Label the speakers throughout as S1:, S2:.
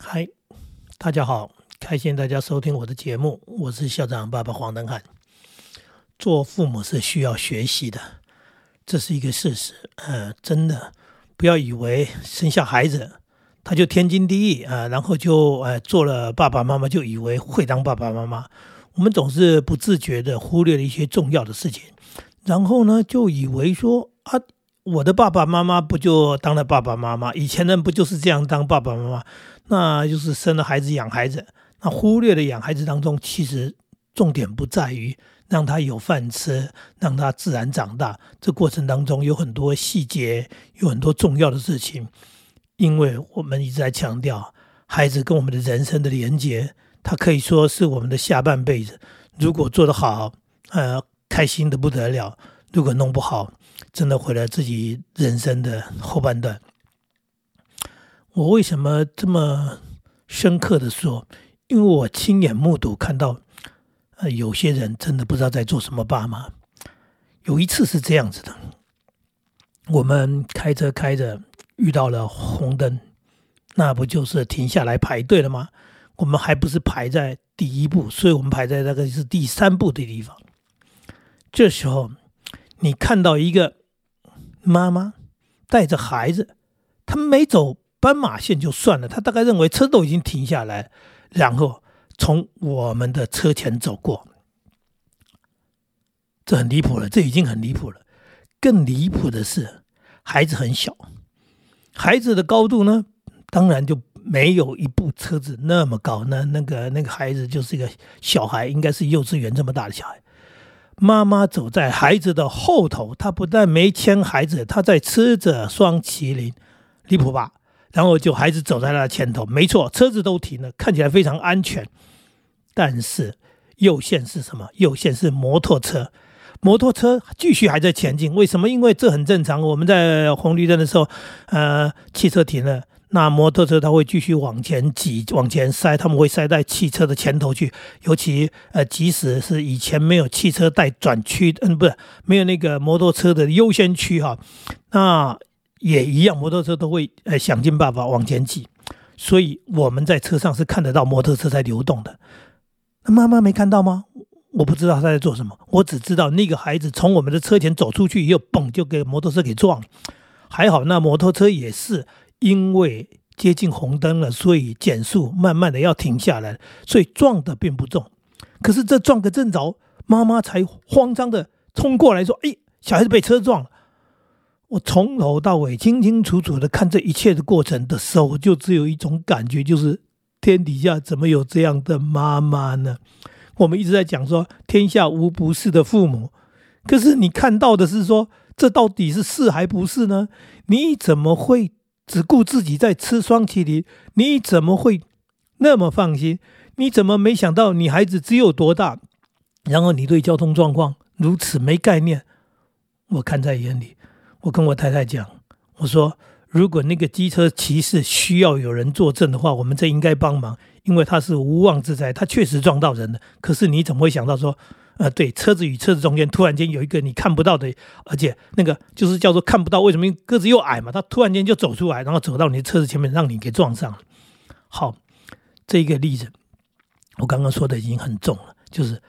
S1: 嗨，大家好，开心大家收听我的节目，我是校长爸爸黄登汉。做父母是需要学习的，这是一个事实。呃，真的不要以为生下孩子他就天经地义啊，然后就呃做了爸爸妈妈就以为会当爸爸妈妈。我们总是不自觉的忽略了一些重要的事情，然后呢就以为说啊。我的爸爸妈妈不就当了爸爸妈妈？以前人不就是这样当爸爸妈妈？那就是生了孩子养孩子，那忽略了养孩子当中，其实重点不在于让他有饭吃，让他自然长大。这过程当中有很多细节，有很多重要的事情。因为我们一直在强调，孩子跟我们的人生的连接，他可以说是我们的下半辈子。如果做得好，呃，开心的不得了；如果弄不好，真的毁了自己人生的后半段。我为什么这么深刻的说？因为我亲眼目睹看到，呃，有些人真的不知道在做什么爸妈。有一次是这样子的，我们开车开着遇到了红灯，那不就是停下来排队了吗？我们还不是排在第一步，所以我们排在那个是第三步的地方。这时候。你看到一个妈妈带着孩子，他没走斑马线就算了，他大概认为车都已经停下来，然后从我们的车前走过，这很离谱了，这已经很离谱了。更离谱的是，孩子很小，孩子的高度呢，当然就没有一部车子那么高。那那个那个孩子就是一个小孩，应该是幼稚园这么大的小孩。妈妈走在孩子的后头，她不但没牵孩子，她在吃着双麒麟，离谱吧？然后就还是走在他的前头，没错，车子都停了，看起来非常安全。但是右线是什么？右线是摩托车，摩托车继续还在前进。为什么？因为这很正常。我们在红绿灯的时候，呃，汽车停了。那摩托车它会继续往前挤、往前塞，他们会塞在汽车的前头去。尤其呃，即使是以前没有汽车带转区，嗯，不是没有那个摩托车的优先区哈，那也一样，摩托车都会呃想尽办法往前挤。所以我们在车上是看得到摩托车在流动的。那妈妈没看到吗？我不知道他在做什么，我只知道那个孩子从我们的车前走出去，又嘣就给摩托车给撞了。还好那摩托车也是。因为接近红灯了，所以减速，慢慢的要停下来，所以撞的并不重。可是这撞个正着，妈妈才慌张的冲过来说：“哎，小孩子被车撞了。”我从头到尾清清楚楚的看这一切的过程的时候，我就只有一种感觉，就是天底下怎么有这样的妈妈呢？我们一直在讲说天下无不是的父母，可是你看到的是说，这到底是是还不是呢？你怎么会？只顾自己在吃双麒麟，你怎么会那么放心？你怎么没想到你孩子只有多大？然后你对交通状况如此没概念？我看在眼里，我跟我太太讲，我说如果那个机车骑士需要有人作证的话，我们这应该帮忙，因为他是无妄之灾，他确实撞到人了。可是你怎么会想到说？呃，对，车子与车子中间突然间有一个你看不到的，而且那个就是叫做看不到，为什么？个子又矮嘛，他突然间就走出来，然后走到你的车子前面，让你给撞上了。好，这一个例子，我刚刚说的已经很重了，就是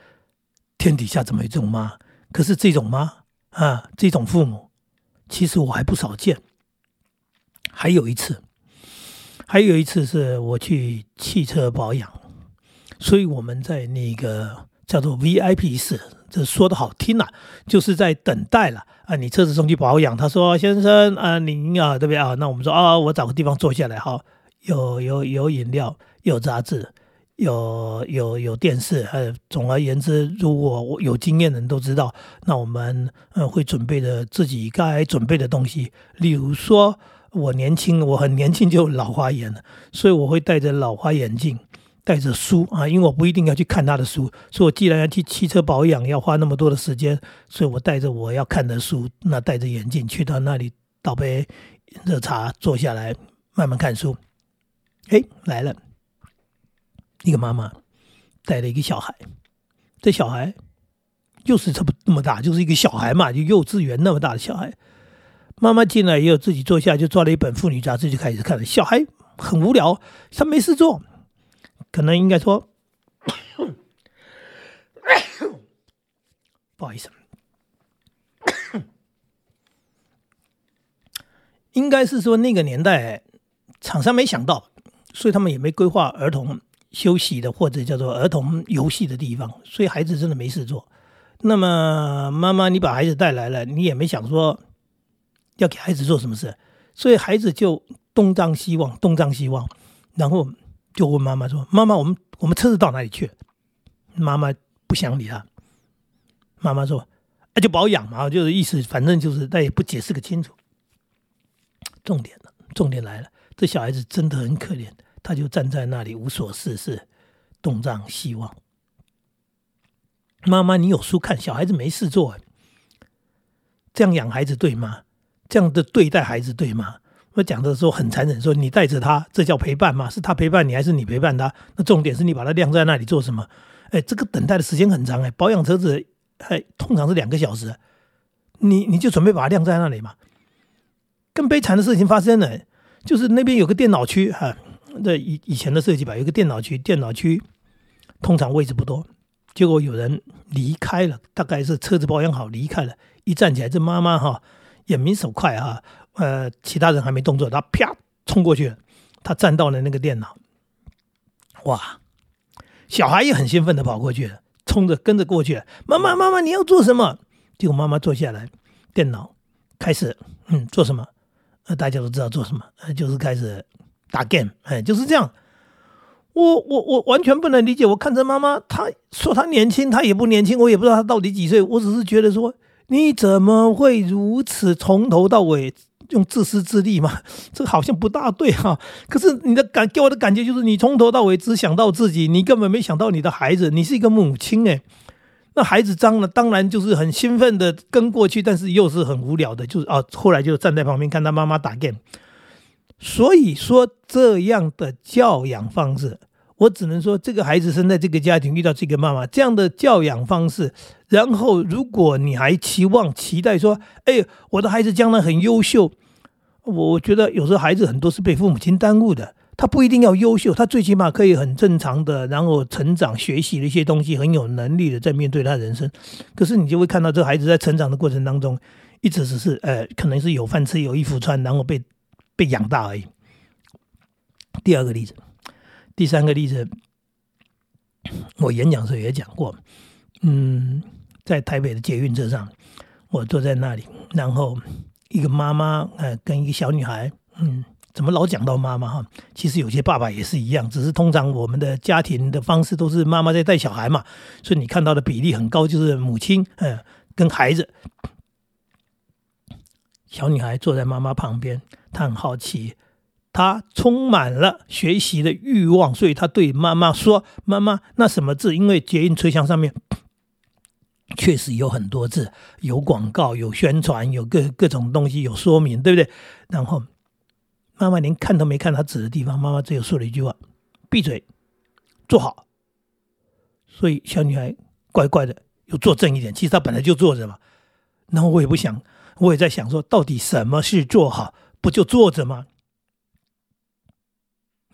S1: 天底下怎么有这种妈？可是这种妈啊，这种父母，其实我还不少见。还有一次，还有一次是我去汽车保养，所以我们在那个。叫做 VIP 室，这说的好听啊，就是在等待了啊。你车子送去保养，他说：“先生啊，您啊，对不对啊？”那我们说啊，我找个地方坐下来，好，有有有饮料，有杂志，有有有电视，呃，总而言之，如果有经验的人都知道，那我们呃会准备的自己该准备的东西，例如说，我年轻，我很年轻就老花眼了，所以我会戴着老花眼镜。带着书啊，因为我不一定要去看他的书，所以我既然要去汽车保养，要花那么多的时间，所以我带着我要看的书，那戴着眼镜去到那里倒杯热茶，坐下来慢慢看书。哎，来了一个妈妈带了一个小孩，这小孩又是这么那么大，就是一个小孩嘛，就幼稚园那么大的小孩。妈妈进来也有自己坐下，就抓了一本妇女杂志就开始看。小孩很无聊，他没事做，可能应该说，不好意思，应该是说那个年代厂商没想到，所以他们也没规划儿童休息的或者叫做儿童游戏的地方，所以孩子真的没事做。那么妈妈，你把孩子带来了，你也没想说要给孩子做什么事，所以孩子就东张西望，东张西望，然后就问妈妈说：“妈妈，我们我们车子到哪里去？”妈妈不想理他。妈妈说：“那就保养嘛，就是意思，反正就是但也不解释个清楚。”重点，重点来了，这小孩子真的很可怜，他就站在那里无所事事，东张西望。妈妈，你有书看，小孩子没事做，这样养孩子对吗？这样的对待孩子对吗？我讲的时候很残忍，说你带着他，这叫陪伴吗？是他陪伴你，还是你陪伴他？那重点是你把他晾在那里做什么？哎，这个等待的时间很长哎，保养车子还通常是两个小时，你你就准备把它晾在那里嘛？更悲惨的事情发生了，就是那边有个电脑区哈，这以以前的设计吧，有个电脑区，电脑区通常位置不多。结果有人离开了，大概是车子保养好离开了。一站起来，这妈妈哈眼明手快哈，呃，其他人还没动作，他啪冲过去了。他站到了那个电脑，哇，小孩也很兴奋的跑过去了，冲着跟着过去了。妈妈，妈妈，你要做什么？结果妈妈坐下来，电脑开始，嗯，做什么？呃，大家都知道做什么，呃，就是开始打 game，哎，就是这样。我我我完全不能理解。我看着妈妈，她说她年轻，她也不年轻。我也不知道她到底几岁。我只是觉得说，你怎么会如此从头到尾用自私自利嘛？这好像不大对哈。可是你的感给我的感觉就是，你从头到尾只想到自己，你根本没想到你的孩子。你是一个母亲诶。那孩子脏了，当然就是很兴奋的跟过去，但是又是很无聊的，就是啊，后来就站在旁边看他妈妈打 game。所以说这样的教养方式。我只能说，这个孩子生在这个家庭，遇到这个妈妈这样的教养方式，然后如果你还期望、期待说，哎，我的孩子将来很优秀，我觉得有时候孩子很多是被父母亲耽误的。他不一定要优秀，他最起码可以很正常的，然后成长、学习的一些东西，很有能力的在面对他人生。可是你就会看到，这孩子在成长的过程当中，一直只是，呃，可能是有饭吃、有衣服穿，然后被被养大而已。第二个例子。第三个例子，我演讲时候也讲过，嗯，在台北的捷运车上，我坐在那里，然后一个妈妈，呃，跟一个小女孩，嗯，怎么老讲到妈妈哈？其实有些爸爸也是一样，只是通常我们的家庭的方式都是妈妈在带小孩嘛，所以你看到的比例很高，就是母亲，嗯，跟孩子，小女孩坐在妈妈旁边，她很好奇。她充满了学习的欲望，所以她对妈妈说：“妈妈，那什么字？因为捷运车厢上面 确实有很多字，有广告，有宣传，有各各种东西，有说明，对不对？”然后妈妈连看都没看她指的地方，妈妈只有说了一句话：“闭嘴，坐好。”所以小女孩乖乖的，又坐正一点。其实她本来就坐着嘛。然后我也不想，我也在想说，到底什么是坐好？不就坐着吗？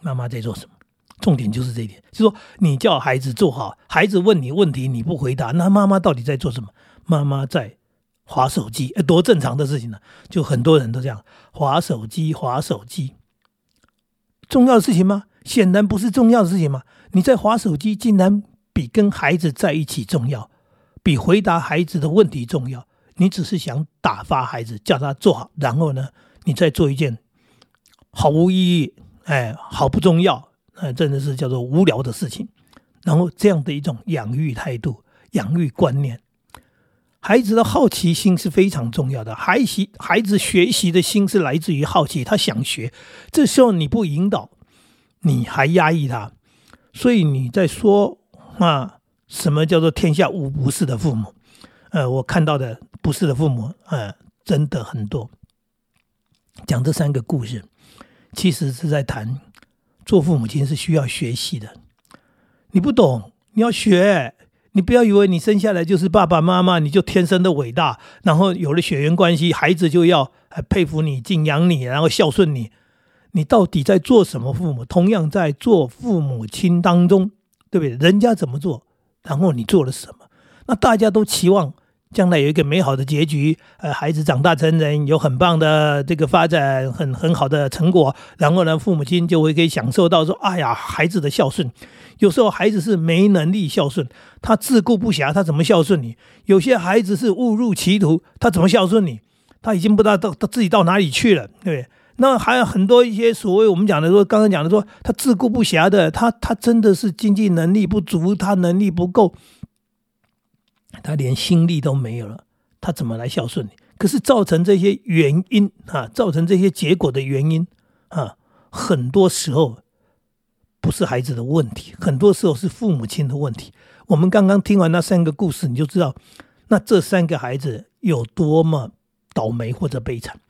S1: 妈妈在做什么？重点就是这一点，就是说你叫孩子做好，孩子问你问题你不回答，那妈妈到底在做什么？妈妈在划手机，哎多正常的事情呢？就很多人都这样划手机，划手机，重要的事情吗？显然不是重要的事情嘛！你在划手机，竟然比跟孩子在一起重要，比回答孩子的问题重要。你只是想打发孩子，叫他做好，然后呢，你再做一件毫无意义。哎，好不重要，哎，真的是叫做无聊的事情。然后这样的一种养育态度、养育观念，孩子的好奇心是非常重要的。孩习孩子学习的心是来自于好奇，他想学。这时候你不引导，你还压抑他，所以你在说啊，什么叫做天下无不是的父母？呃，我看到的不是的父母，呃，真的很多。讲这三个故事。其实是在谈，做父母亲是需要学习的。你不懂，你要学。你不要以为你生下来就是爸爸妈妈，你就天生的伟大，然后有了血缘关系，孩子就要佩服你、敬仰你，然后孝顺你。你到底在做什么？父母同样在做父母亲当中，对不对？人家怎么做，然后你做了什么？那大家都期望。将来有一个美好的结局，呃，孩子长大成人，有很棒的这个发展，很很好的成果，然后呢，父母亲就会可以享受到说，哎呀，孩子的孝顺。有时候孩子是没能力孝顺，他自顾不暇，他怎么孝顺你？有些孩子是误入歧途，他怎么孝顺你？他已经不知道到他自己到哪里去了，对不对？那还有很多一些所谓我们讲的说，刚刚讲的说，他自顾不暇的，他他真的是经济能力不足，他能力不够。他连心力都没有了，他怎么来孝顺你？可是造成这些原因啊，造成这些结果的原因啊，很多时候不是孩子的问题，很多时候是父母亲的问题。我们刚刚听完那三个故事，你就知道，那这三个孩子有多么倒霉或者悲惨。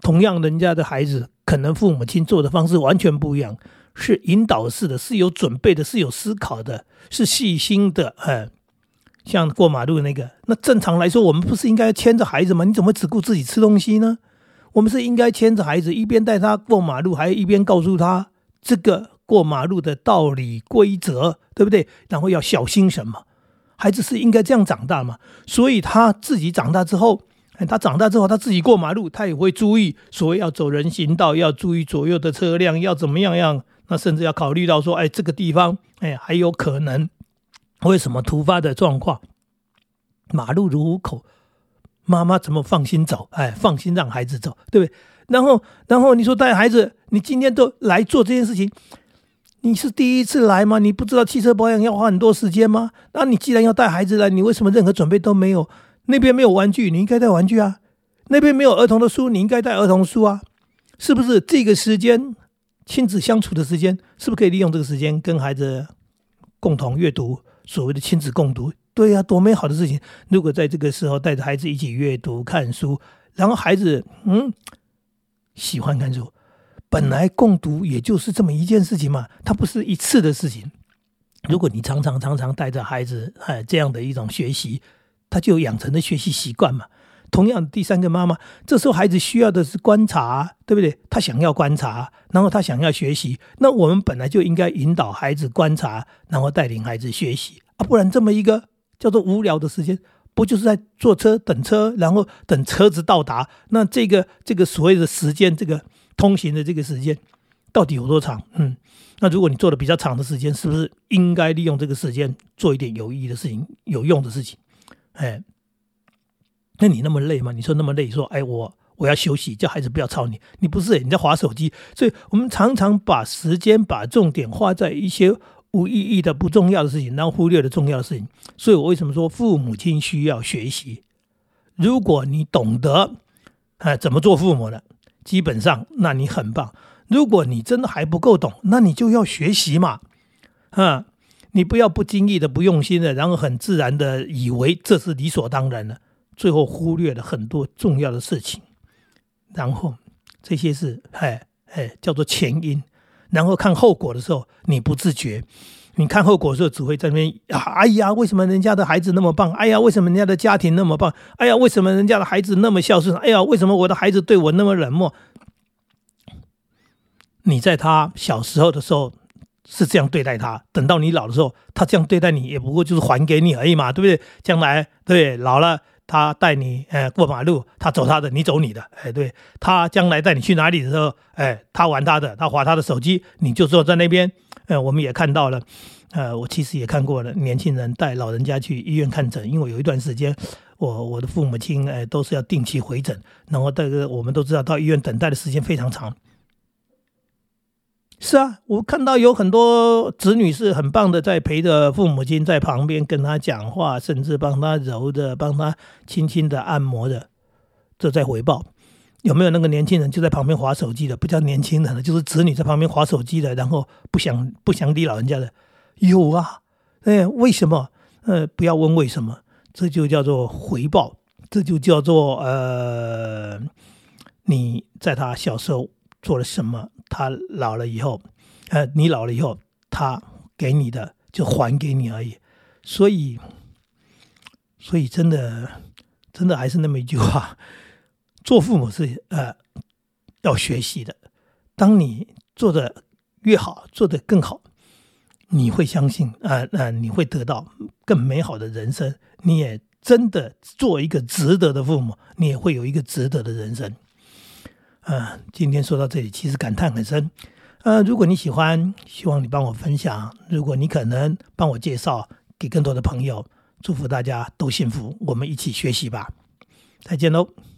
S1: 同样，人家的孩子可能父母亲做的方式完全不一样，是引导式的，是有准备的，是有思考的，是细心的，哎。像过马路那个，那正常来说，我们不是应该牵着孩子吗？你怎么只顾自己吃东西呢？我们是应该牵着孩子，一边带他过马路，还一边告诉他这个过马路的道理规则，对不对？然后要小心什么？孩子是应该这样长大嘛？所以他自己长大之后，他长大之后，他自己过马路，他也会注意，所谓要走人行道，要注意左右的车辆，要怎么样样？那甚至要考虑到说，哎，这个地方，哎，还有可能。为什么突发的状况？马路如虎口，妈妈怎么放心走？哎，放心让孩子走，对不对？然后，然后你说带孩子，你今天都来做这件事情，你是第一次来吗？你不知道汽车保养要花很多时间吗？那你既然要带孩子来，你为什么任何准备都没有？那边没有玩具，你应该带玩具啊；那边没有儿童的书，你应该带儿童书啊，是不是？这个时间亲子相处的时间，是不是可以利用这个时间跟孩子共同阅读？所谓的亲子共读，对呀，多美好的事情！如果在这个时候带着孩子一起阅读、看书，然后孩子嗯喜欢看书，本来共读也就是这么一件事情嘛，它不是一次的事情。如果你常常常常带着孩子哎这样的一种学习，他就养成了学习习惯嘛。同样，第三个妈妈，这时候孩子需要的是观察，对不对？他想要观察，然后他想要学习。那我们本来就应该引导孩子观察，然后带领孩子学习啊！不然这么一个叫做无聊的时间，不就是在坐车等车，然后等车子到达？那这个这个所谓的时间，这个通行的这个时间到底有多长？嗯，那如果你做的比较长的时间，是不是应该利用这个时间做一点有意义的事情、有用的事情？哎。那你那么累吗？你说那么累，说哎，我我要休息，叫孩子不要吵你。你不是你在划手机，所以我们常常把时间、把重点花在一些无意义的、不重要的事情，然后忽略了重要的事情。所以我为什么说父母亲需要学习？如果你懂得哎怎么做父母的，基本上那你很棒。如果你真的还不够懂，那你就要学习嘛，啊，你不要不经意的、不用心的，然后很自然的以为这是理所当然的。最后忽略了很多重要的事情，然后这些是哎哎叫做前因，然后看后果的时候你不自觉，你看后果的时候只会在那边啊哎呀为什么人家的孩子那么棒？哎呀为什么人家的家庭那么棒？哎呀为什么人家的孩子那么孝顺？哎呀为什么我的孩子对我那么冷漠？你在他小时候的时候是这样对待他，等到你老的时候，他这样对待你也不过就是还给你而已嘛，对不对？将来对老了。他带你，呃，过马路，他走他的，你走你的，哎，对他将来带你去哪里的时候，哎，他玩他的，他划他的手机，你就坐在那边，呃，我们也看到了，呃，我其实也看过了，年轻人带老人家去医院看诊，因为有一段时间，我我的父母亲，哎，都是要定期回诊，然后这个我们都知道，到医院等待的时间非常长。是啊，我看到有很多子女是很棒的，在陪着父母亲在旁边跟他讲话，甚至帮他揉着、帮他轻轻的按摩的，这在回报。有没有那个年轻人就在旁边划手机的？不叫年轻人了，就是子女在旁边划手机的，然后不想不想理老人家的，有啊。哎，为什么？呃，不要问为什么，这就叫做回报，这就叫做呃，你在他小时候做了什么。他老了以后，呃，你老了以后，他给你的就还给你而已。所以，所以真的，真的还是那么一句话：做父母是呃，要学习的。当你做的越好，做的更好，你会相信啊，那你会得到更美好的人生。你也真的做一个值得的父母，你也会有一个值得的人生。嗯，今天说到这里，其实感叹很深。呃，如果你喜欢，希望你帮我分享。如果你可能帮我介绍给更多的朋友，祝福大家都幸福。我们一起学习吧，再见喽。